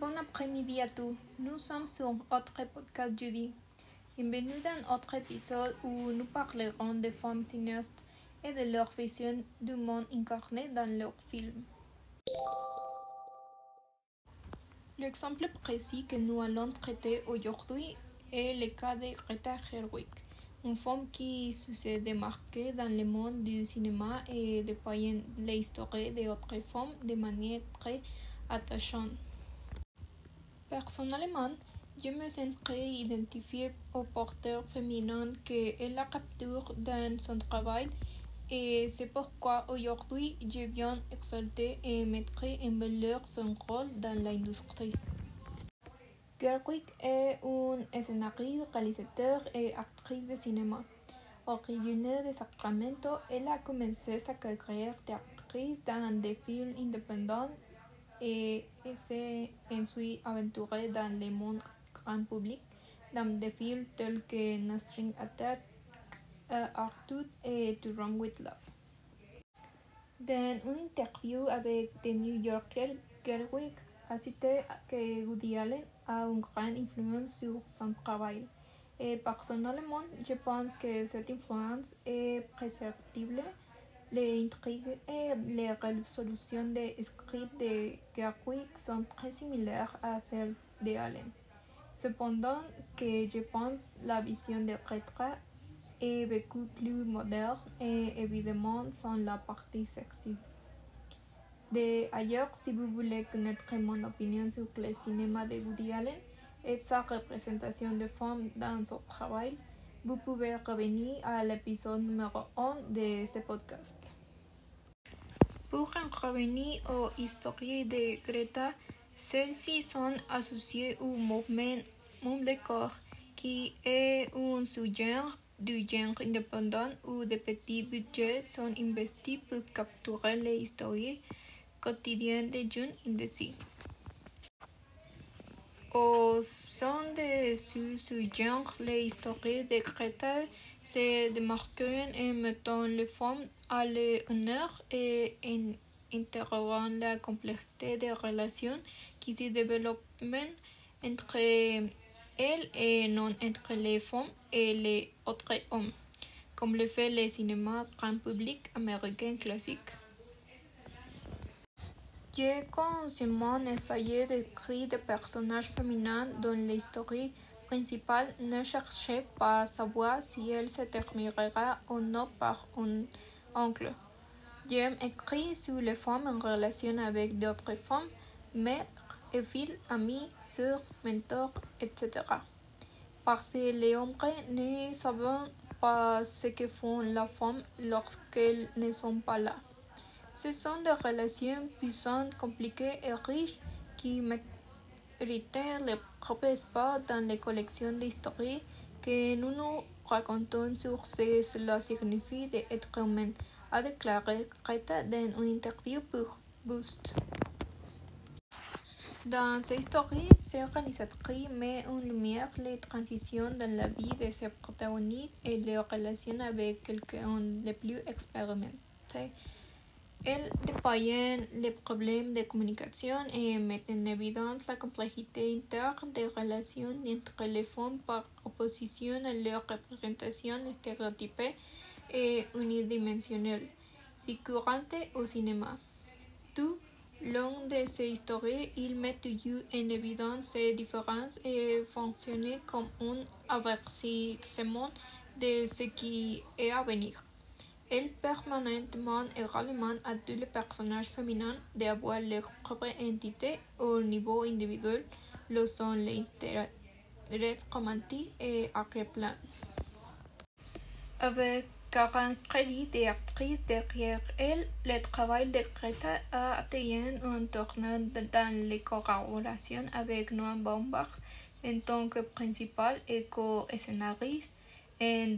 Bon après-midi à tous. Nous sommes sur autre podcast jeudi. Bienvenue dans autre épisode où nous parlerons des femmes cinéastes et de leur vision du monde incarné dans leurs films. L'exemple précis que nous allons traiter aujourd'hui est le cas de Greta Gerwig, une femme qui s'est démarquée dans le monde du cinéma et déployant l'histoire d'autres femmes de manière très attachante. Personnellement, je me sens très identifiée au porteur féminin qu'elle a capture dans son travail et c'est pourquoi aujourd'hui je viens exalter et mettre en valeur son rôle dans l'industrie. Gerwig est une scénariste, réalisateur et actrice de cinéma. Originaire de Sacramento, elle a commencé sa carrière d'actrice dans des films indépendants et s'est ensuite aventurée dans le monde grand public dans des films tels que No String Attack, uh, Arthur et To Run With Love. Dans une interview avec The New Yorker, Gerwig a cité que Woody Allen a une grande influence sur son travail. Et personnellement, je pense que cette influence est perceptible les intrigues et les résolutions des scripts de Gerwig sont très similaires à celles de Allen. Cependant que je pense la vision de Greta est beaucoup plus moderne et évidemment sans la partie sexiste. D'ailleurs, si vous voulez connaître mon opinion sur le cinéma de Woody Allen et sa représentation de femmes dans son travail, vous pouvez revenir à l'épisode numéro 1 de ce podcast. Pour en revenir aux histoires de Greta, celles-ci sont associées au mouvement Mumblecore, qui est un sous-genre du genre indépendant où de petits budgets sont investis pour capturer les histoires quotidiennes des jeunes indécis. Au sein de ce sous-genre, les histoires de Greta se démarquent en mettant les femmes à l'honneur et en interrogeant la complexité des relations qui se développent entre elles et non entre les femmes et les autres hommes, comme le fait le cinéma grand public américain classique. J'ai consciemment essayé d'écrire des personnages féminins dont l'histoire principale ne cherchait pas à savoir si elle se terminera ou non par un oncle. J'aime écrire sur les femmes en relation avec d'autres femmes, mères et filles, amies, sœurs, mentors, etc. Parce que les hommes ne savent pas ce que font les femmes lorsqu'elles ne sont pas là. Ce sont des relations puissantes, compliquées et riches qui méritent le propre espace dans les collections d'histoires que nous nous racontons sur ce que cela signifie d'être humain, a déclaré Greta dans une interview pour Boost. Dans ces histoires, ce réalisatrice met en lumière les transitions dans la vie de ses protagonistes et les relations avec quelqu'un de plus expérimenté. Elle déploie les problèmes de communication et met en évidence la complexité interne des relations entre les femmes par opposition à leur représentation stéréotypée et unidimensionnelle, si courante au cinéma. Tout long de ces histoires, il met toujours en évidence ces différences et fonctionne comme un avertissement de ce qui est à venir. Elle permanentement également à tous les personnages féminins d'avoir leur propre entité au niveau individuel, le sont les intérêts romantiques et arrière-plan. Avec 40 crédits d'actrice derrière elle, le travail de Greta a atteint un tournant dans les collaborations avec Noam Baumbach en tant que principal et co-scénariste. En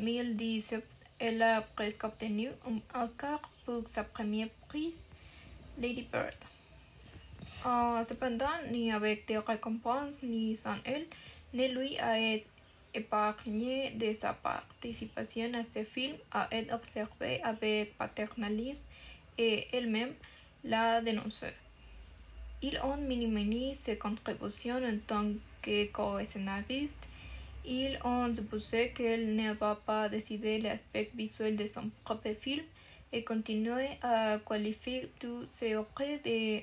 2017, elle a presque obtenu un Oscar pour sa première prise, Lady Bird. Uh, cependant, ni avec des récompenses ni sans elle, ne lui a été épargné de sa participation à ce film a été observé avec paternalisme et elle-même l'a dénoncé. ils ont minimisé ses contributions en tant que co-scénariste. Ils ont supposé qu'elle ne va pas décider l'aspect visuel de son propre film et continuer à qualifier toutes ses œuvres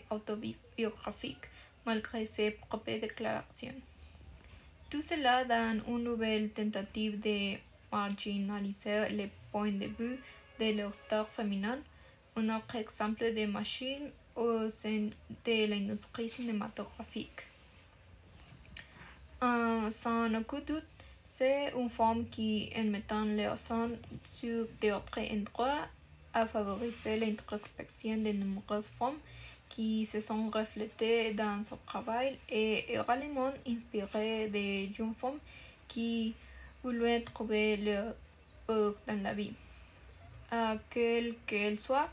d'autobiographiques malgré ses propres déclarations. Tout cela dans une nouvelle tentative de marginaliser le point de vue de l'auteur féminin, un autre exemple de machine au sein de l'industrie cinématographique. Aucun doute, c'est une forme qui, en mettant l'accent sur d'autres endroits, a favorisé l'introspection de nombreuses femmes qui se sont reflétées dans son travail et également inspiré de jeunes femmes qui voulaient trouver leur dans la vie. Quelle qu'elle soit,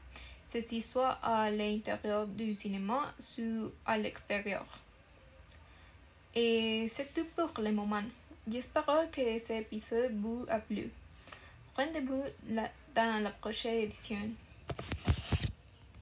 ceci soit à l'intérieur du cinéma ou à l'extérieur. Et c'est tout pour le moment. J'espère que cet épisode vous a plu. Rendez-vous dans la prochaine édition.